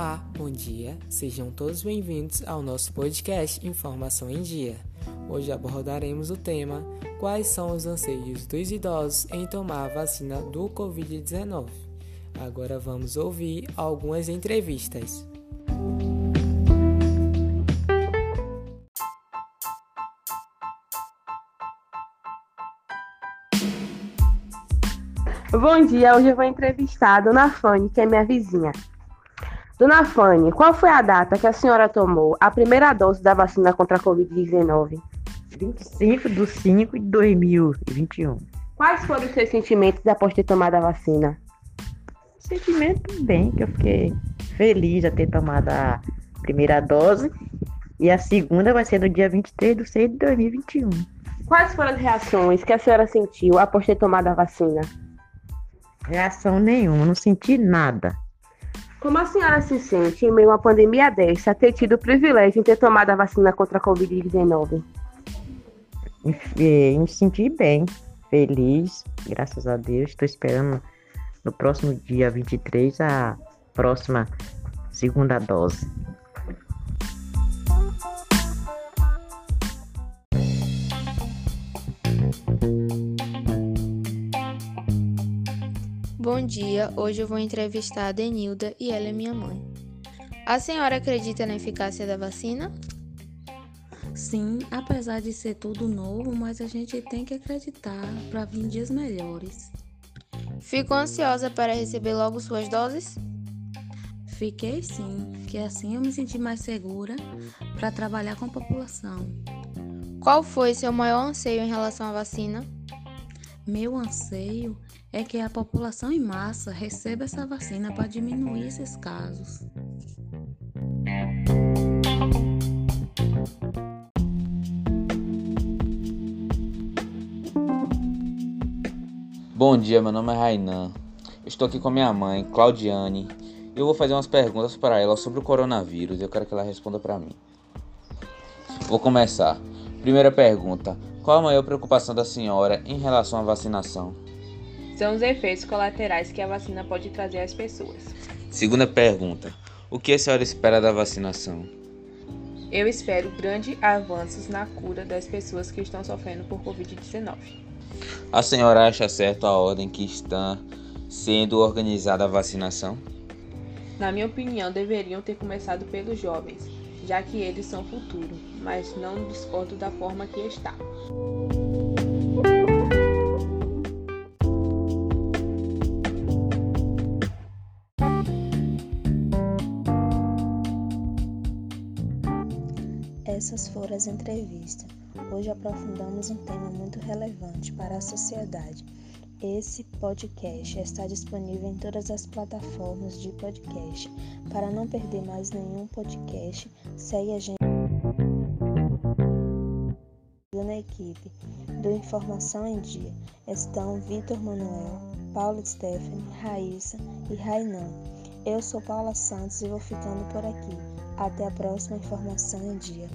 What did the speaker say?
Olá, bom dia, sejam todos bem-vindos ao nosso podcast Informação em Dia. Hoje abordaremos o tema Quais são os anseios dos idosos em tomar a vacina do Covid-19. Agora vamos ouvir algumas entrevistas. Bom dia, hoje eu vou entrevistar a Dona Fanny, que é minha vizinha. Dona Fanny, qual foi a data que a senhora tomou a primeira dose da vacina contra a Covid-19? 25 de 5 de 2021. Quais foram os seus sentimentos após ter tomado a vacina? Sentimento bem, que eu fiquei feliz de ter tomado a primeira dose. E a segunda vai ser no dia 23 de 6 de 2021. Quais foram as reações que a senhora sentiu após ter tomado a vacina? Reação nenhuma, não senti nada. Como a senhora se sente em meio a uma pandemia dessa, ter tido o privilégio de ter tomado a vacina contra a Covid-19? Me senti bem, feliz, graças a Deus. Estou esperando no próximo dia 23 a próxima segunda dose. Bom dia, hoje eu vou entrevistar a Denilda e ela é minha mãe. A senhora acredita na eficácia da vacina? Sim, apesar de ser tudo novo, mas a gente tem que acreditar para vir dias melhores. Ficou ansiosa para receber logo suas doses? Fiquei sim, que assim eu me senti mais segura para trabalhar com a população. Qual foi seu maior anseio em relação à vacina? Meu anseio é que a população em massa receba essa vacina para diminuir esses casos. Bom dia, meu nome é Rainan. Estou aqui com minha mãe, Claudiane, eu vou fazer umas perguntas para ela sobre o coronavírus. Eu quero que ela responda para mim. Vou começar. Primeira pergunta: Qual a maior preocupação da senhora em relação à vacinação? São os efeitos colaterais que a vacina pode trazer às pessoas. Segunda pergunta: O que a senhora espera da vacinação? Eu espero grandes avanços na cura das pessoas que estão sofrendo por Covid-19. A senhora acha certo a ordem que está sendo organizada a vacinação? Na minha opinião, deveriam ter começado pelos jovens, já que eles são futuro, mas não discordo da forma que está. Essas foram as entrevistas. Hoje aprofundamos um tema muito relevante para a sociedade. Esse podcast está disponível em todas as plataformas de podcast. Para não perder mais nenhum podcast, segue a gente na equipe do Informação em Dia. Estão Vitor Manuel, Paulo Stephanie, Raíssa e Rainan. Eu sou Paula Santos e vou ficando por aqui. Até a próxima informação em dia.